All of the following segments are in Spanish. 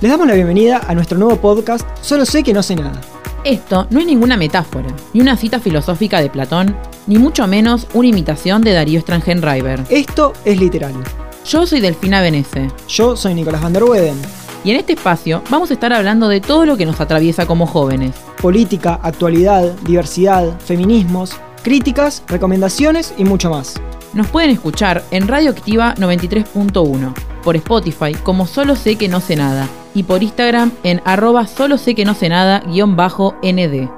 Les damos la bienvenida a nuestro nuevo podcast Solo sé que no sé nada. Esto no es ninguna metáfora, ni una cita filosófica de Platón, ni mucho menos una imitación de Darío Strangenreiber. Esto es literal. Yo soy Delfina Benese. Yo soy Nicolás van der Weden. Y en este espacio vamos a estar hablando de todo lo que nos atraviesa como jóvenes. Política, actualidad, diversidad, feminismos, críticas, recomendaciones y mucho más. Nos pueden escuchar en Radioactiva 93.1, por Spotify como Solo sé que no sé nada y por Instagram en arroba solo sé que no sé nada guion bajo nd.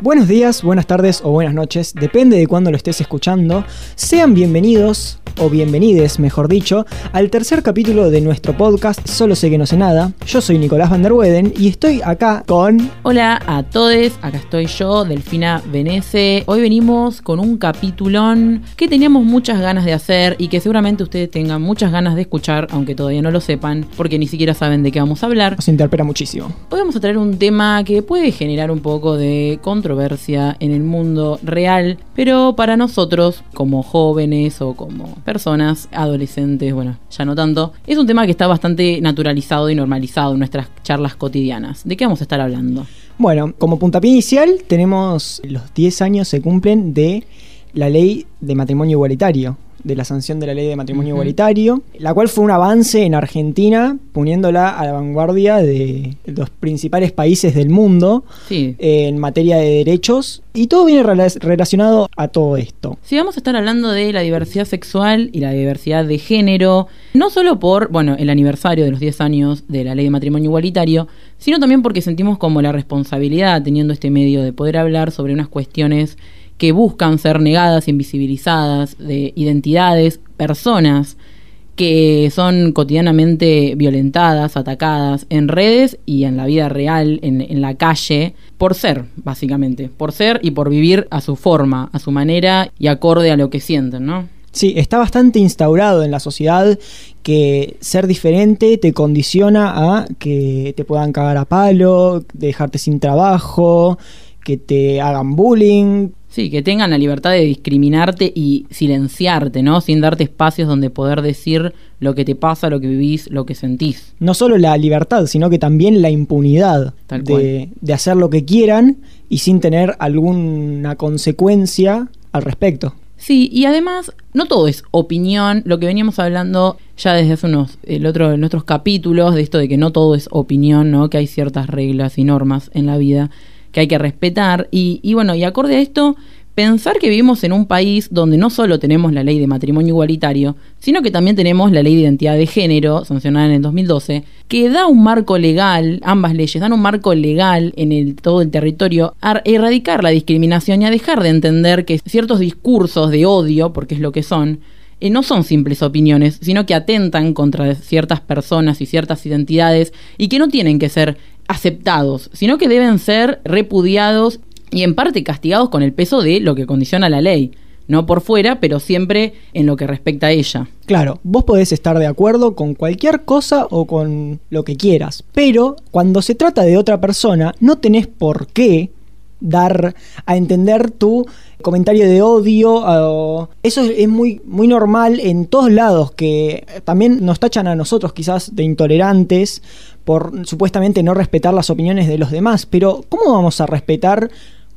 Buenos días, buenas tardes o buenas noches, depende de cuándo lo estés escuchando. Sean bienvenidos o bienvenides, mejor dicho, al tercer capítulo de nuestro podcast Solo sé que no sé nada. Yo soy Nicolás van der Weden y estoy acá con... Hola a todos, acá estoy yo, Delfina Venece. Hoy venimos con un capítulón que teníamos muchas ganas de hacer y que seguramente ustedes tengan muchas ganas de escuchar, aunque todavía no lo sepan, porque ni siquiera saben de qué vamos a hablar. Nos interpela muchísimo. Hoy vamos a traer un tema que puede generar un poco de controversia en el mundo real, pero para nosotros, como jóvenes o como personas, adolescentes, bueno, ya no tanto, es un tema que está bastante naturalizado y normalizado en nuestras charlas cotidianas. ¿De qué vamos a estar hablando? Bueno, como puntapié inicial tenemos los 10 años se cumplen de la ley de matrimonio igualitario, de la sanción de la ley de matrimonio igualitario, la cual fue un avance en Argentina, poniéndola a la vanguardia de los principales países del mundo Sí. en materia de derechos, y todo viene rela- relacionado a todo esto. Si vamos a estar hablando de la diversidad sexual y la diversidad de género, no solo por, bueno, el aniversario de los 10 años de la ley de matrimonio igualitario, sino también porque sentimos como la responsabilidad, teniendo este medio, de poder hablar sobre unas cuestiones que buscan ser negadas, invisibilizadas, de identidades, personas que son cotidianamente violentadas, atacadas en redes y en la vida real, en, en la calle, por ser, básicamente, por ser y por vivir a su forma, a su manera y acorde a lo que sienten, ¿no? Sí, está bastante instaurado en la sociedad que ser diferente te condiciona a que te puedan cagar a palo, dejarte sin trabajo, que te hagan bullying. Sí, que tengan la libertad de discriminarte y silenciarte, ¿no? Sin darte espacios donde poder decir lo que te pasa, lo que vivís, lo que sentís. No solo la libertad, sino que también la impunidad de, de hacer lo que quieran y sin tener alguna consecuencia al respecto. Sí, y además, no todo es opinión, lo que veníamos hablando ya desde hace unos, el otro, en otros capítulos, de esto de que no todo es opinión, ¿no? Que hay ciertas reglas y normas en la vida que hay que respetar. Y, bueno, y acorde a esto, pensar que vivimos en un país donde no solo tenemos la ley de matrimonio igualitario, sino que también tenemos la ley de identidad de género, sancionada en el 2012, que da un marco legal, ambas leyes dan un marco legal en todo el territorio a erradicar la discriminación y a dejar de entender que ciertos discursos de odio, porque es lo que son, eh, no son simples opiniones, sino que atentan contra ciertas personas y ciertas identidades y que no tienen que ser aceptados, sino que deben ser repudiados y en parte castigados con el peso de lo que condiciona la ley. No por fuera, pero siempre en lo que respecta a ella. Claro, vos podés estar de acuerdo con cualquier cosa o con lo que quieras, pero cuando se trata de otra persona, no tenés por qué dar a entender tu comentario de odio. Eso es es muy, muy normal en todos lados, que también nos tachan a nosotros quizás de intolerantes por supuestamente no respetar las opiniones de los demás, pero ¿cómo vamos a respetar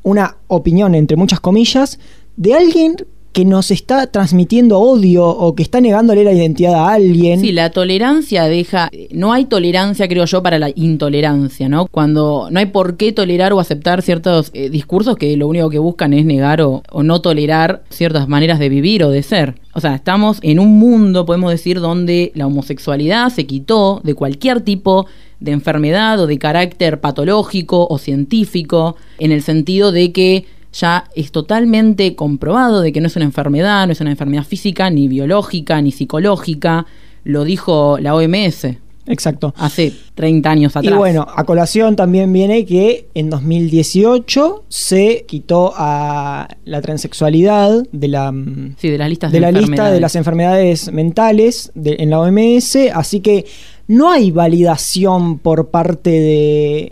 una opinión, entre muchas comillas, de alguien que nos está transmitiendo odio o que está negándole la identidad a alguien? Sí, la tolerancia deja. No hay tolerancia, creo yo, para la intolerancia, ¿no? Cuando no hay por qué tolerar o aceptar ciertos eh, discursos que lo único que buscan es negar o, o no tolerar ciertas maneras de vivir o de ser. O sea, estamos en un mundo, podemos decir, donde la homosexualidad se quitó de cualquier tipo de enfermedad o de carácter patológico o científico, en el sentido de que ya es totalmente comprobado de que no es una enfermedad, no es una enfermedad física, ni biológica, ni psicológica. Lo dijo la OMS Exacto. hace 30 años atrás. Y bueno, a colación también viene que en 2018 se quitó a la transexualidad de la, mm, sí, de las listas de de, la lista de las enfermedades mentales de- en la OMS, así que no hay validación por parte de,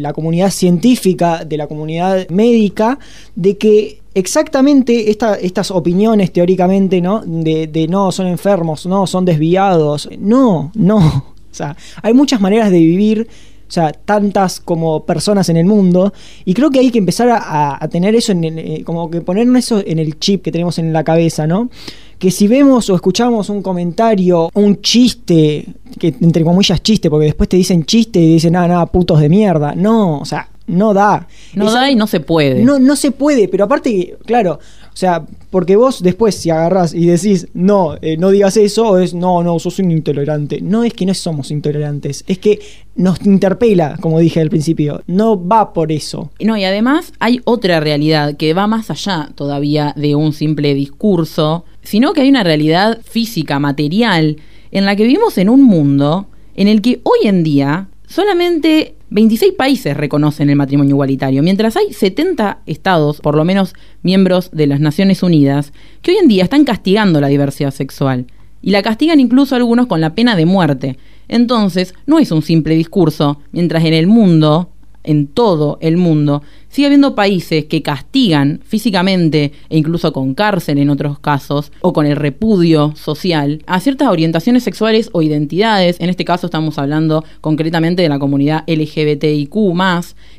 la comunidad científica, de la comunidad médica, de que exactamente esta, estas opiniones teóricamente, ¿no? De, de, no, son enfermos, no, son desviados. No, no. O sea, hay muchas maneras de vivir. O sea, tantas como personas en el mundo. Y creo que hay que empezar a, tener eso, en, eh, como que ponernos eso en el chip que tenemos en la cabeza, ¿no? Que si vemos o escuchamos un comentario, un chiste, que entre comillas chiste, porque después te dicen chiste y dicen, nada, nada, putos de mierda. No, o sea, no da. No Esa- da y no se puede. no, no se puede, pero aparte, claro, o sea, porque vos después si agarrás y decís, no, eh, no digas eso, es, no, no, sos un intolerante. No es que no somos intolerantes, es que nos interpela, como dije al principio. No va por eso. No, y además hay otra realidad que va más allá todavía de un simple discurso, sino que hay una realidad física, material, en la que vivimos en un mundo en el que hoy en día solamente 26 países reconocen el matrimonio igualitario, mientras hay 70 estados, por lo menos miembros de las Naciones Unidas, que hoy en día están castigando la diversidad sexual. Y la castigan incluso algunos con la pena de muerte. Entonces, no es un simple discurso, mientras en el mundo en todo el mundo, sigue habiendo países que castigan físicamente e incluso con cárcel en otros casos, o con el repudio social, a ciertas orientaciones sexuales o identidades. En este caso estamos hablando concretamente de la comunidad LGBTIQ,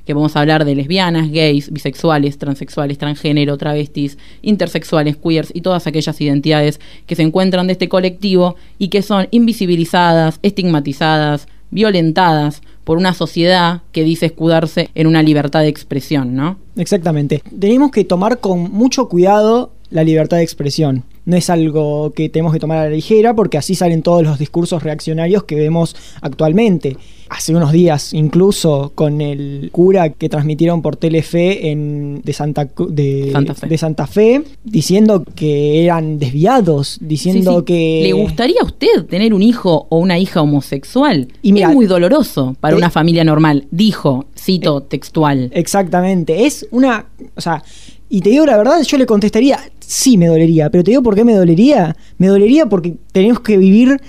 que vamos a hablar de lesbianas, gays, bisexuales, transexuales, transgénero, travestis, intersexuales, queers y todas aquellas identidades que se encuentran de este colectivo y que son invisibilizadas, estigmatizadas, violentadas por una sociedad que dice escudarse en una libertad de expresión, ¿no? Exactamente. Tenemos que tomar con mucho cuidado la libertad de expresión. No es algo que tenemos que tomar a la ligera porque así salen todos los discursos reaccionarios que vemos actualmente. Hace unos días, incluso con el cura que transmitieron por Telefe en, de, Santa, Cu- de, Santa Fe. de Santa Fe, diciendo que eran desviados, diciendo Sí, sí. que... ¿Le gustaría a usted tener un hijo o una hija homosexual? Y mira, es muy doloroso para una familia normal, dijo, cito textual. Exactamente. Es una. O sea, y te digo la verdad, yo le contestaría, sí me dolería, pero te digo por qué me dolería. Me dolería porque tenemos que vivir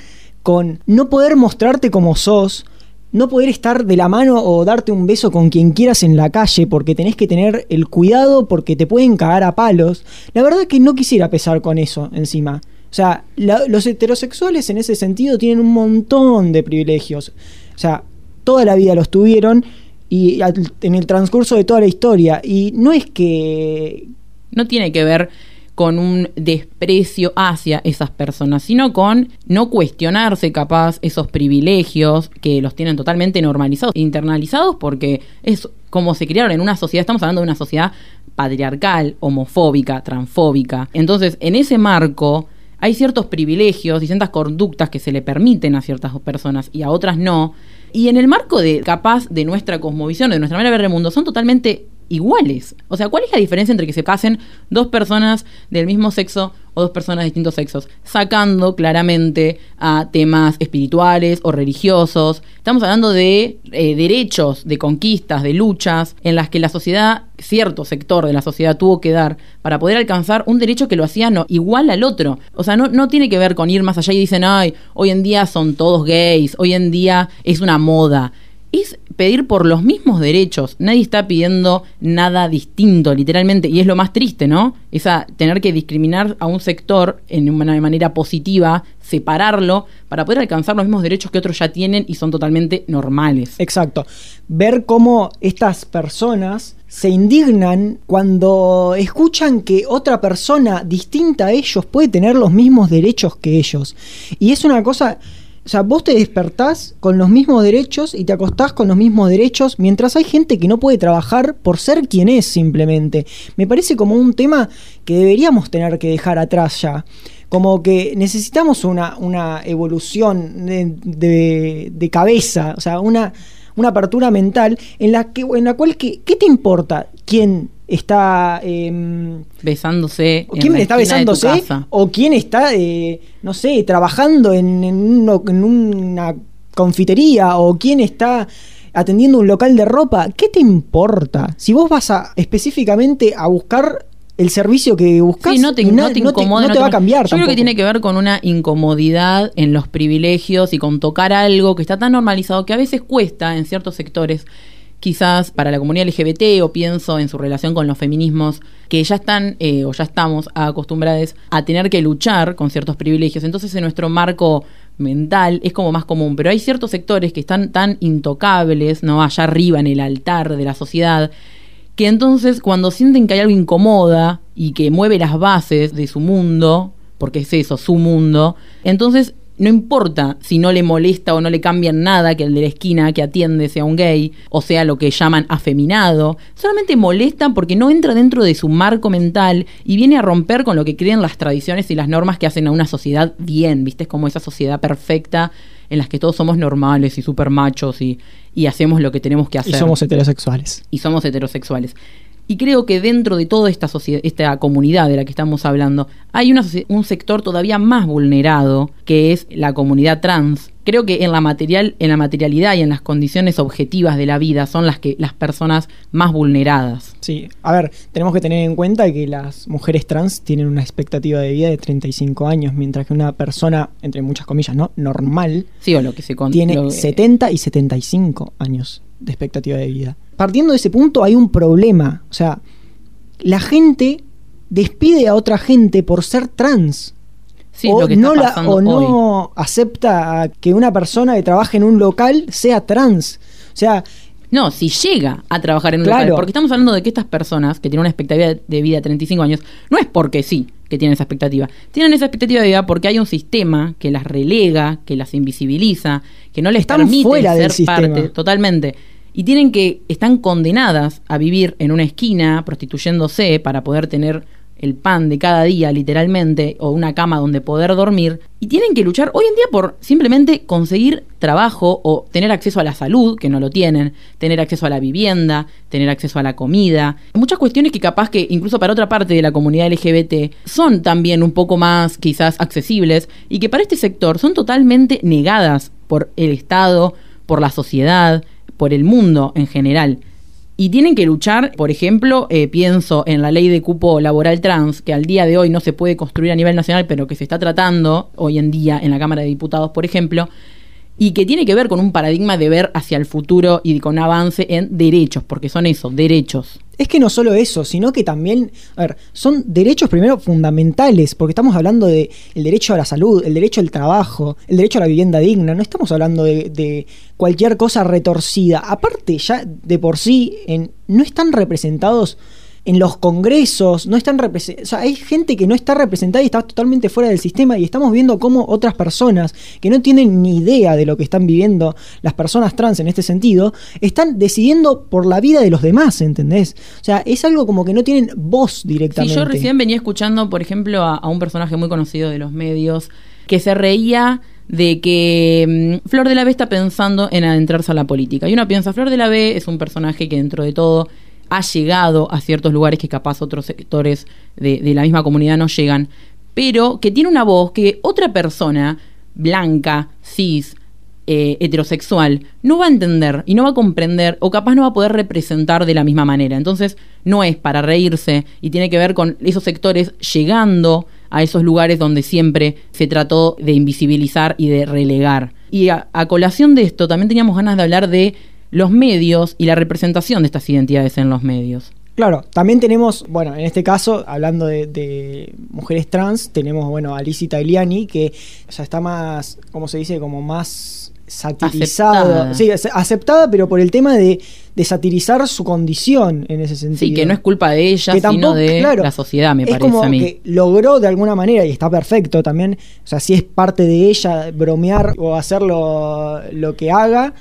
con no poder mostrarte como sos, no poder estar de la mano o darte un beso con quien quieras en la calle porque tenés que tener el cuidado porque te pueden cagar a palos. La verdad que no quisiera pesar con eso encima. O sea, los heterosexuales en ese sentido tienen un montón de privilegios. O sea, toda la vida los tuvieron y en el transcurso de toda la historia. Y no es que... No tiene que ver con un desprecio hacia esas personas, sino con no cuestionarse capaz esos privilegios que los tienen totalmente normalizados, internalizados, porque es como se criaron en una sociedad, estamos hablando de una sociedad patriarcal, homofóbica, transfóbica. Entonces, en ese marco hay ciertos privilegios y ciertas conductas que se le permiten a ciertas personas y a otras no. Y en el marco de capaz de nuestra cosmovisión, de nuestra manera de ver el mundo, son totalmente iguales. O sea, ¿cuál es la diferencia entre que se casen dos personas del mismo sexo o dos personas de distintos sexos? Sacando claramente a temas espirituales o religiosos. Estamos hablando de eh, derechos, de conquistas, de luchas en las que la sociedad, cierto sector de la sociedad tuvo que dar para poder alcanzar un derecho que lo hacía no, igual al otro. O sea, no, no tiene que ver con ir más allá y dicen, ay, hoy en día son todos gays, hoy en día es una moda es pedir por los mismos derechos. Nadie está pidiendo nada distinto, literalmente. Y es lo más triste, ¿no? Esa tener que discriminar a un sector en una manera positiva, separarlo, para poder alcanzar los mismos derechos que otros ya tienen y son totalmente normales. Exacto. Ver cómo estas personas se indignan cuando escuchan que otra persona distinta a ellos puede tener los mismos derechos que ellos. Y es una cosa... O sea, vos te despertás con los mismos derechos y te acostás con los mismos derechos, mientras hay gente que no puede trabajar por ser quien es simplemente. Me parece como un tema que deberíamos tener que dejar atrás ya. Como que necesitamos una, una evolución de, de- de cabeza, o sea, una, una apertura mental en la, que, en la cual, que, ¿qué te importa quién está... em, Besándose. en quién la está esquina de tu besándose casa. o quién está, eh, no sé, trabajando en, en uno- en una confitería o quién está atendiendo un local de ropa. ¿Qué te importa? Si vos vas a específicamente a buscar el servicio que buscas Sí, no te, no te incomoda. no no te va a cambiar Yo creo que tiene que ver con una incomodidad en los privilegios y con tocar algo que está tan normalizado que a veces cuesta en ciertos sectores, quizás para la comunidad LGBT o pienso en su relación con los feminismos, que ya están eh, o ya estamos acostumbrados a tener que luchar con ciertos privilegios. Entonces en nuestro marco mental es como más común, pero hay ciertos sectores que están tan intocables, ¿no? Allá arriba en el altar de la sociedad, que entonces cuando sienten que hay algo incomoda y que mueve las bases de su mundo, porque es eso, su mundo, entonces no importa si no le molesta o no le cambian nada que el de la esquina que atiende sea un gay o sea lo que llaman afeminado, solamente molesta porque no entra dentro de su marco mental y viene a romper con lo que creen las tradiciones y las normas que hacen a una sociedad bien, ¿viste? Es como esa sociedad perfecta en las que todos somos normales y super machos y, y hacemos lo que tenemos que Y hacer somos heterosexuales. y somos heterosexuales. Y creo que dentro de toda esta sociedad, esta comunidad de la que estamos hablando, hay una, un sector todavía más vulnerado, que es la comunidad trans. Creo que en la material, en la materialidad y en las condiciones objetivas de la vida son las que las personas más vulneradas. Sí, a ver, tenemos que tener en cuenta que las mujeres trans tienen una expectativa de vida de 35 años, mientras que una persona, entre muchas comillas, ¿no? Normal, Sí, o lo que se con- tiene lo- 70 y 75 años de expectativa de vida. Partiendo de ese punto hay un problema, o sea, la gente despide a otra gente por ser trans. Sí, o lo que no, está la- hoy. acepta que una persona que trabaje en un local sea trans. O sea, No, si llega a trabajar en un Claro. local. Porque estamos hablando de que estas personas que tienen una expectativa de vida de 35 años, no es porque sí que tienen esa expectativa. Tienen esa expectativa de vida porque hay un sistema que las relega, que las invisibiliza, que no les Están permite fuera del ser parte sistema. totalmente. Y tienen que, están condenadas a vivir en una esquina prostituyéndose para poder tener el pan de cada día, literalmente, o una cama donde poder dormir, y tienen que luchar hoy en día por simplemente conseguir trabajo o tener acceso a la salud, que no lo tienen, tener acceso a la vivienda, tener acceso a la comida. Muchas cuestiones que capaz que incluso para otra parte de la comunidad LGBT son también un poco más quizás accesibles y que para este sector son totalmente negadas por el Estado, por la sociedad, por el mundo en general. Y tienen que luchar, por ejemplo, eh, pienso en la ley de cupo laboral trans, que al día de hoy no se puede construir a nivel nacional, pero que se está tratando hoy en día en la Cámara de Diputados, por ejemplo, y que tiene que ver con un paradigma de ver hacia el futuro y con avance en derechos, porque son eso, derechos. Es que no solo eso, sino que también, a ver, son derechos primero fundamentales, porque estamos hablando de el derecho a la salud, el derecho al trabajo, el derecho a la vivienda digna, no estamos hablando de, de cualquier cosa retorcida. Aparte, ya de por sí, en, no están representados en los congresos, no están representados, o sea, hay gente que no está representada y está totalmente fuera del sistema y estamos viendo cómo otras personas que no tienen ni idea de lo que están viviendo las personas trans en este sentido, están decidiendo por la vida de los demás, ¿entendés? O sea, es algo como que no tienen voz Sí, directamente. yo recién venía escuchando, por ejemplo, a, a un personaje muy conocido de los medios que se reía de que mm, Flor de la B está pensando en adentrarse a la política. Y uno piensa, Flor de la B es un personaje que dentro de todo ha llegado a ciertos lugares que capaz otros sectores de, la misma comunidad no llegan, pero que tiene una voz que otra persona, blanca, cis, eh, heterosexual, no va a entender y no va a comprender o capaz no va a poder representar de la misma manera. Entonces, no es para reírse y tiene que ver con esos sectores llegando a esos lugares donde siempre se trató de invisibilizar y de relegar. Y a colación de esto, también teníamos ganas de hablar de los medios y la representación de estas identidades en los medios. Claro, también tenemos, bueno, en este caso, hablando de, de mujeres trans, tenemos, bueno, a Lizzie Tagliani, que sea, está más, ¿cómo se dice? Como más satirizada. Aceptada. Sí, aceptada, pero por el tema de, de satirizar su condición en ese sentido. Sí, que no es culpa de ella, Que sino tampoco, de claro, la sociedad, me es parece como a mí. que logró de alguna manera, y está perfecto también, o sea, si es parte de ella bromear o hacer lo, lo que haga,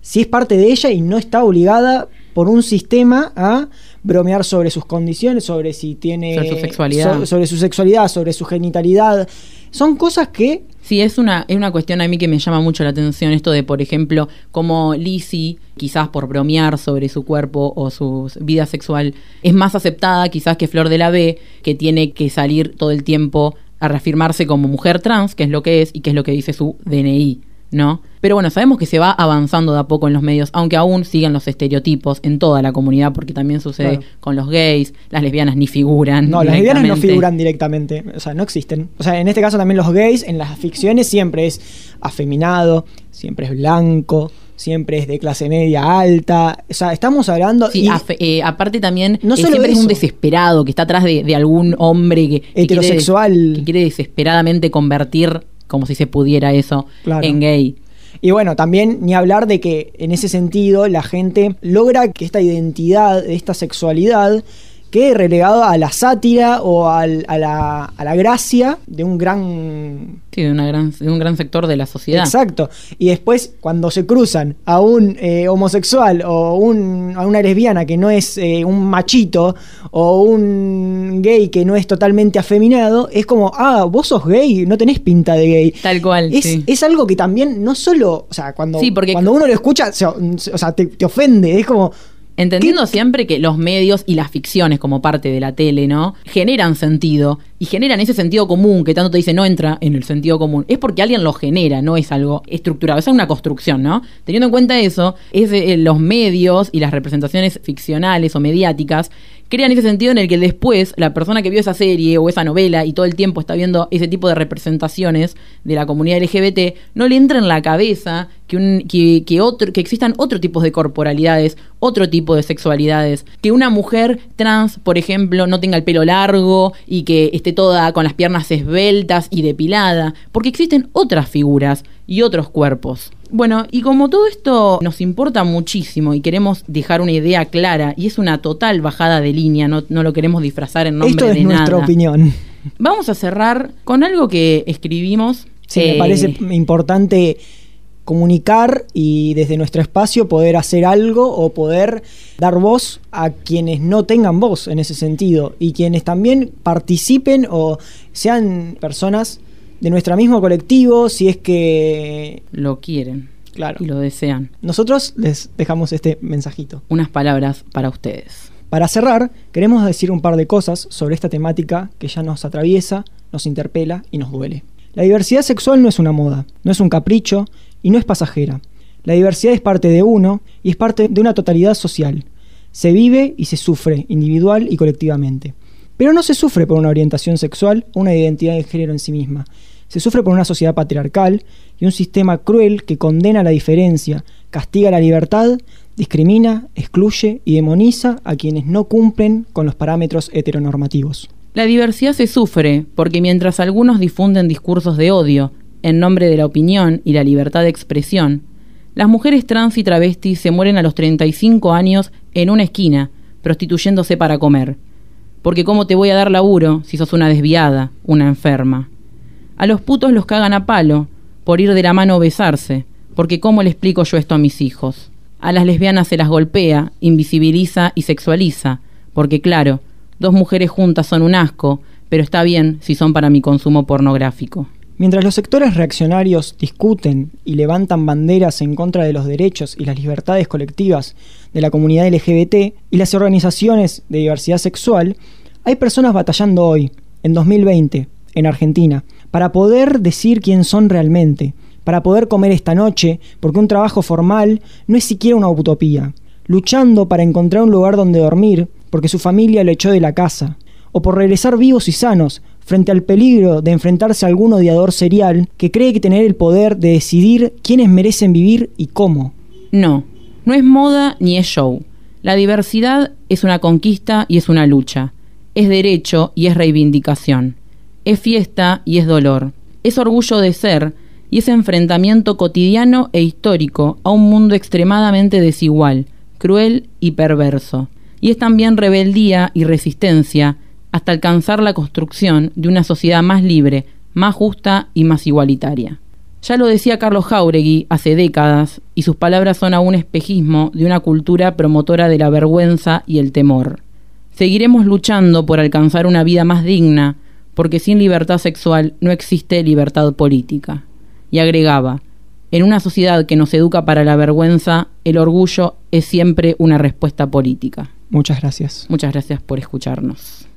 si es parte de ella y no está obligada por un sistema a bromear sobre sus condiciones, sobre si tiene... Sobre su sexualidad. so- sobre su sexualidad, sobre su genitalidad. Son cosas que... Sí, es una, es una cuestión a mí que me llama mucho la atención, esto de, por ejemplo, como Lizzie, quizás por bromear sobre su cuerpo o su vida sexual, es más aceptada quizás que Flor de la B, que tiene que salir todo el tiempo a reafirmarse como mujer trans, que es lo que es y que es lo que dice su DNI. ¿No? Pero bueno, sabemos que se va avanzando de a poco en los medios, aunque aún siguen los estereotipos en toda la comunidad, porque también sucede Claro. con los gays, las lesbianas ni figuran. No, las lesbianas no figuran directamente, o sea, no existen. O sea, en este caso también los gays, en las ficciones siempre es afeminado, siempre es blanco, siempre es de clase media alta. O sea, estamos hablando... Sí, y- afe- eh, aparte también No eh, solo siempre es un desesperado que está atrás de, de algún hombre que, que quiere- Heterosexual. que quiere desesperadamente convertir, como si se pudiera eso, Claro. en gay. Y bueno, también ni hablar de que en ese sentido la gente logra que esta identidad, esta sexualidad, quede relegada a la sátira o al- a, la, a la gracia de un gran... Sí, de, una gran, de un gran sector de la sociedad. Exacto. Y después, cuando se cruzan a un eh, homosexual o un- a una lesbiana que no es eh, un machito o un gay que no es totalmente afeminado, es como, ah, vos sos gay, no tenés pinta de gay. Tal cual. Es, sí. es algo que también no solo, o sea, cuando, Sí, porque- cuando uno lo escucha, se- o sea, te, te ofende, es como, Entendiendo siempre que los medios y las ficciones como parte de la tele, ¿no? Generan sentido y generan ese sentido común que tanto te dice no entra en el sentido común. Es porque alguien lo genera, no es algo estructurado, es una construcción, ¿no? Teniendo en cuenta eso, es eh, los medios y las representaciones ficcionales o mediáticas crean ese sentido en el que después la persona que vio esa serie o esa novela y todo el tiempo está viendo ese tipo de representaciones de la comunidad LGBT, no le entra en la cabeza que, un, que, otro, que existan otro tipo de corporalidades, otro tipo de sexualidades, que una mujer trans, por ejemplo, no tenga el pelo largo y que esté toda con las piernas esbeltas y depilada, porque existen otras figuras y otros cuerpos. Bueno, y como todo esto nos importa muchísimo y queremos dejar una idea clara, y es una total bajada de línea, no, no lo queremos disfrazar en nombre esto de es nuestra nada. opinión. Vamos a cerrar con algo que escribimos. Sí, eh, me parece importante comunicar y desde nuestro espacio poder hacer algo o poder dar voz a quienes no tengan voz en ese sentido y quienes también participen o sean personas de nuestro mismo colectivo si es que lo quieren claro y lo desean. nosotros les dejamos este mensajito Unas palabras para ustedes. para cerrar queremos decir un par de cosas sobre esta temática que ya nos atraviesa nos interpela y nos duele la diversidad sexual no es una moda no es un capricho y no es pasajera. La diversidad es parte de uno y es parte de una totalidad social. Se vive y se sufre individual y colectivamente. Pero no se sufre por una orientación sexual o una identidad de género en sí misma. Se sufre por una sociedad patriarcal y un sistema cruel que condena la diferencia, castiga la libertad, discrimina, excluye y demoniza a quienes no cumplen con los parámetros heteronormativos. La diversidad se sufre porque mientras algunos difunden discursos de odio en nombre de la opinión y la libertad de expresión, las mujeres trans y travestis se mueren a los 35 años en una esquina, prostituyéndose para comer. Porque ¿cómo te voy a dar laburo si sos una desviada, una enferma? A los putos los cagan a palo, por ir de la mano o besarse, porque ¿cómo le explico yo esto a mis hijos? A las lesbianas se las golpea, invisibiliza y sexualiza, porque claro, dos mujeres juntas son un asco, pero está bien si son para mi consumo pornográfico. Mientras los sectores reaccionarios discuten y levantan banderas en contra de los derechos y las libertades colectivas de la comunidad LGBT y las organizaciones de diversidad sexual, hay personas batallando hoy, en 2020, en Argentina, para poder decir quién son realmente, para poder comer esta noche, porque un trabajo formal no es siquiera una utopía, luchando para encontrar un lugar donde dormir, porque su familia lo echó de la casa, o por regresar vivos y sanos frente al peligro de enfrentarse a algún odiador serial que cree que tener el poder de decidir quiénes merecen vivir y cómo. No, no es moda ni es show. La diversidad es una conquista y es una lucha. Es derecho y es reivindicación. Es fiesta y es dolor. Es orgullo de ser y es enfrentamiento cotidiano e histórico a un mundo extremadamente desigual, cruel y perverso. Y es también rebeldía y resistencia hasta alcanzar la construcción de una sociedad más libre, más justa y más igualitaria. Ya lo decía Carlos Jauregui hace décadas, y sus palabras son aún espejismo de una cultura promotora de la vergüenza y el temor. Seguiremos luchando por alcanzar una vida más digna, porque sin libertad sexual no existe libertad política. Y agregaba, en una sociedad que nos educa para la vergüenza, el orgullo es siempre una respuesta política. Muchas gracias. Muchas gracias por escucharnos.